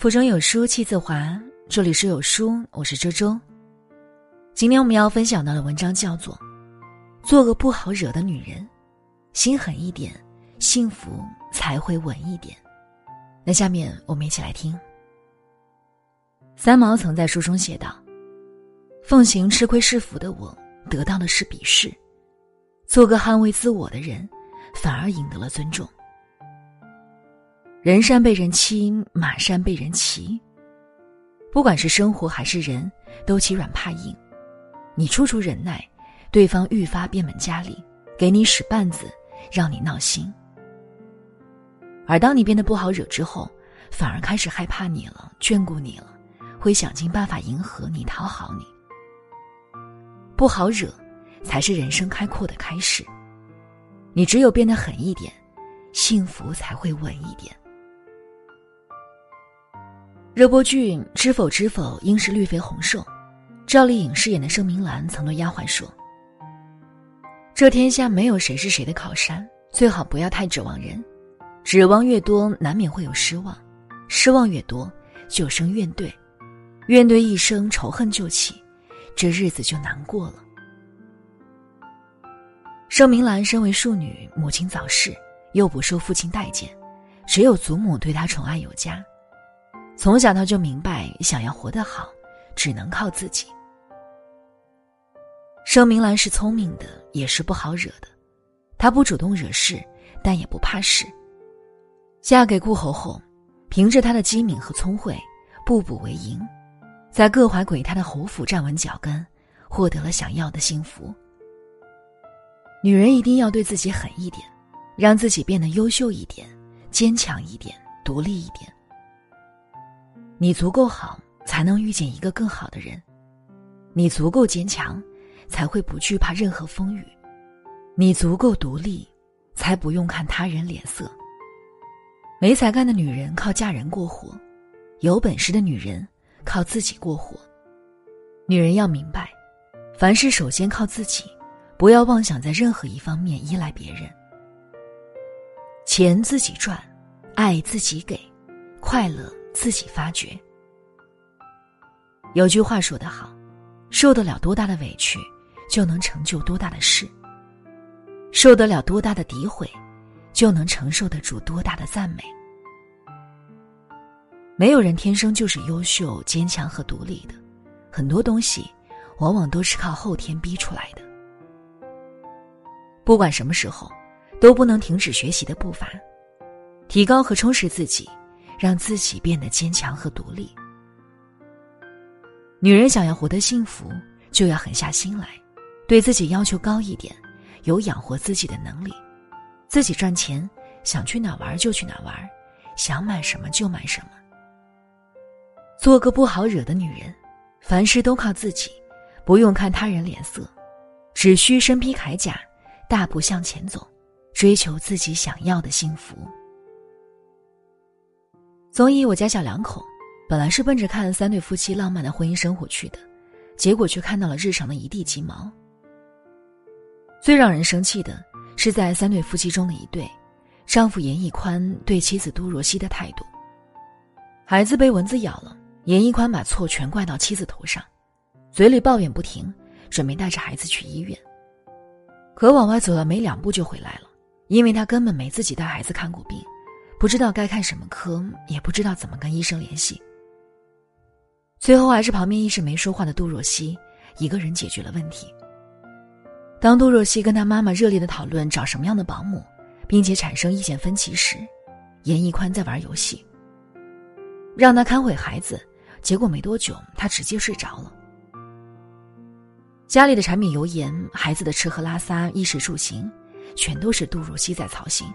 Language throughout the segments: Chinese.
腹中有书气自华，这里是有书，我是周周。今天我们要分享到的文章叫做《做个不好惹的女人》，心狠一点，幸福才会稳一点。那下面我们一起来听。三毛曾在书中写道：“奉行吃亏是福的我，得到的是鄙视；做个捍卫自我的人，反而赢得了尊重。”人善被人欺，马善被人骑。不管是生活还是人，都欺软怕硬。你处处忍耐，对方愈发变本加厉，给你使绊子，让你闹心。而当你变得不好惹之后，反而开始害怕你了，眷顾你了，会想尽办法迎合你，讨好你。不好惹，才是人生开阔的开始。你只有变得狠一点，幸福才会稳一点。热播剧《知否知否，应是绿肥红瘦》，赵丽颖饰演的盛明兰曾对丫鬟说：“这天下没有谁是谁的靠山，最好不要太指望人。指望越多，难免会有失望；失望越多，就生怨怼；怨怼一生，仇恨就起，这日子就难过了。”盛明兰身为庶女，母亲早逝，又不受父亲待见，只有祖母对她宠爱有加。从小他就明白，想要活得好，只能靠自己。盛明兰是聪明的，也是不好惹的。她不主动惹事，但也不怕事。嫁给顾侯后，凭着她的机敏和聪慧，步步为营，在各怀鬼胎的侯府站稳脚跟，获得了想要的幸福。女人一定要对自己狠一点，让自己变得优秀一点，坚强一点，独立一点。你足够好，才能遇见一个更好的人；你足够坚强，才会不惧怕任何风雨；你足够独立，才不用看他人脸色。没才干的女人靠嫁人过活，有本事的女人靠自己过活。女人要明白，凡事首先靠自己，不要妄想在任何一方面依赖别人。钱自己赚，爱自己给，快乐。自己发觉。有句话说得好，受得了多大的委屈，就能成就多大的事；受得了多大的诋毁，就能承受得住多大的赞美。没有人天生就是优秀、坚强和独立的，很多东西往往都是靠后天逼出来的。不管什么时候，都不能停止学习的步伐，提高和充实自己。让自己变得坚强和独立。女人想要活得幸福，就要狠下心来，对自己要求高一点，有养活自己的能力，自己赚钱，想去哪玩就去哪玩，想买什么就买什么。做个不好惹的女人，凡事都靠自己，不用看他人脸色，只需身披铠甲，大步向前走，追求自己想要的幸福。综艺《我家小两口》，本来是奔着看三对夫妻浪漫的婚姻生活去的，结果却看到了日常的一地鸡毛。最让人生气的是，在三对夫妻中的一对，丈夫严屹宽对妻子杜若溪的态度。孩子被蚊子咬了，严屹宽把错全怪到妻子头上，嘴里抱怨不停，准备带着孩子去医院。可往外走了没两步就回来了，因为他根本没自己带孩子看过病。不知道该看什么科，也不知道怎么跟医生联系。最后还是旁边一直没说话的杜若溪一个人解决了问题。当杜若溪跟他妈妈热烈的讨论找什么样的保姆，并且产生意见分歧时，严屹宽在玩游戏，让他看会孩子，结果没多久他直接睡着了。家里的柴米油盐、孩子的吃喝拉撒、衣食住行，全都是杜若溪在操心。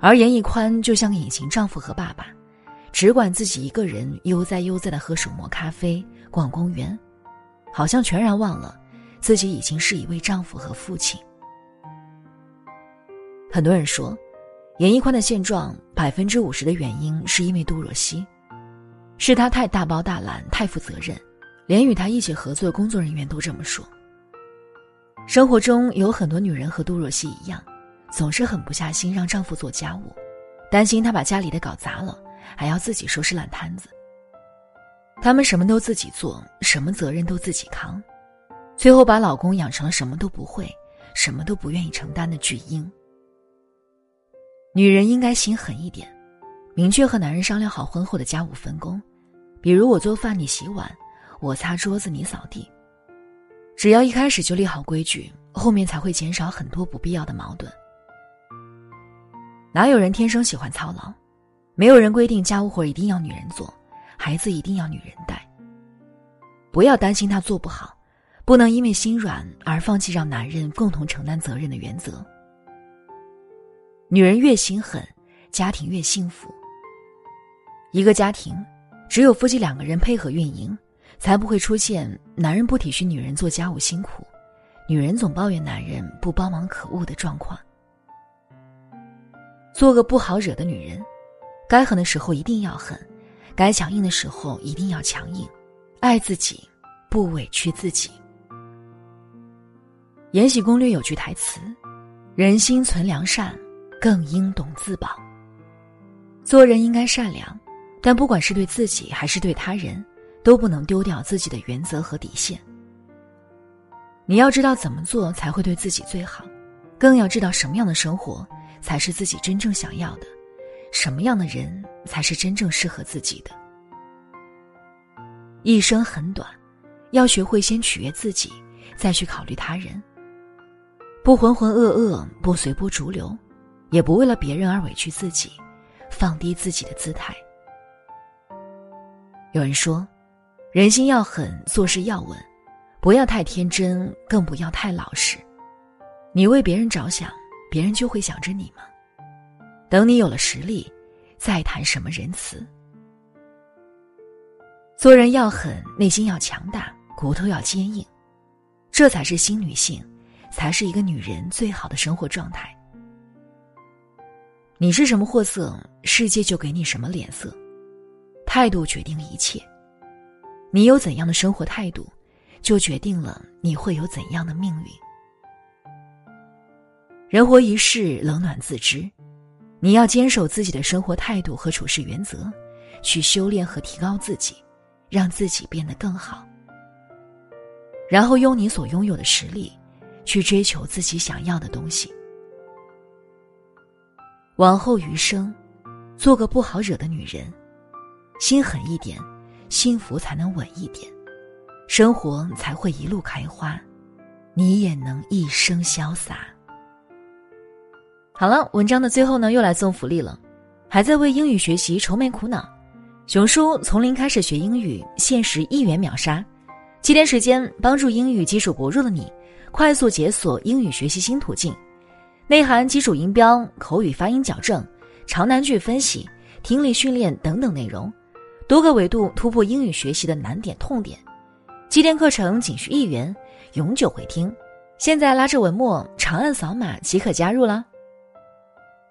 而严屹宽就像隐形丈夫和爸爸，只管自己一个人悠哉悠哉的喝手磨咖啡、逛公园，好像全然忘了自己已经是一位丈夫和父亲。很多人说，严屹宽的现状百分之五十的原因是因为杜若溪，是他太大包大揽、太负责任，连与他一起合作的工作人员都这么说。生活中有很多女人和杜若溪一样。总是狠不下心让丈夫做家务，担心他把家里的搞砸了，还要自己收拾烂摊子。他们什么都自己做，什么责任都自己扛，最后把老公养成了什么都不会、什么都不愿意承担的巨婴。女人应该心狠一点，明确和男人商量好婚后的家务分工，比如我做饭你洗碗，我擦桌子你扫地。只要一开始就立好规矩，后面才会减少很多不必要的矛盾。哪有人天生喜欢操劳？没有人规定家务活一定要女人做，孩子一定要女人带。不要担心他做不好，不能因为心软而放弃让男人共同承担责任的原则。女人越心狠，家庭越幸福。一个家庭，只有夫妻两个人配合运营，才不会出现男人不体恤女人做家务辛苦，女人总抱怨男人不帮忙可恶的状况。做个不好惹的女人，该狠的时候一定要狠，该强硬的时候一定要强硬，爱自己，不委屈自己。《延禧攻略》有句台词：“人心存良善，更应懂自保。”做人应该善良，但不管是对自己还是对他人，都不能丢掉自己的原则和底线。你要知道怎么做才会对自己最好，更要知道什么样的生活。才是自己真正想要的，什么样的人才是真正适合自己的？一生很短，要学会先取悦自己，再去考虑他人。不浑浑噩噩，不随波逐流，也不为了别人而委屈自己，放低自己的姿态。有人说，人心要狠，做事要稳，不要太天真，更不要太老实。你为别人着想。别人就会想着你吗？等你有了实力，再谈什么仁慈。做人要狠，内心要强大，骨头要坚硬，这才是新女性，才是一个女人最好的生活状态。你是什么货色，世界就给你什么脸色。态度决定一切，你有怎样的生活态度，就决定了你会有怎样的命运。人活一世，冷暖自知。你要坚守自己的生活态度和处事原则，去修炼和提高自己，让自己变得更好。然后用你所拥有的实力，去追求自己想要的东西。往后余生，做个不好惹的女人，心狠一点，幸福才能稳一点，生活才会一路开花，你也能一生潇洒。好了，文章的最后呢，又来送福利了。还在为英语学习愁眉苦恼？熊叔从零开始学英语，限时一元秒杀，七天时间帮助英语基础薄弱的你，快速解锁英语学习新途径，内含基础音标、口语发音矫正、长难句分析、听力训练等等内容，多个维度突破英语学习的难点痛点。七天课程仅需一元，永久回听。现在拉着文末长按扫码即可加入了。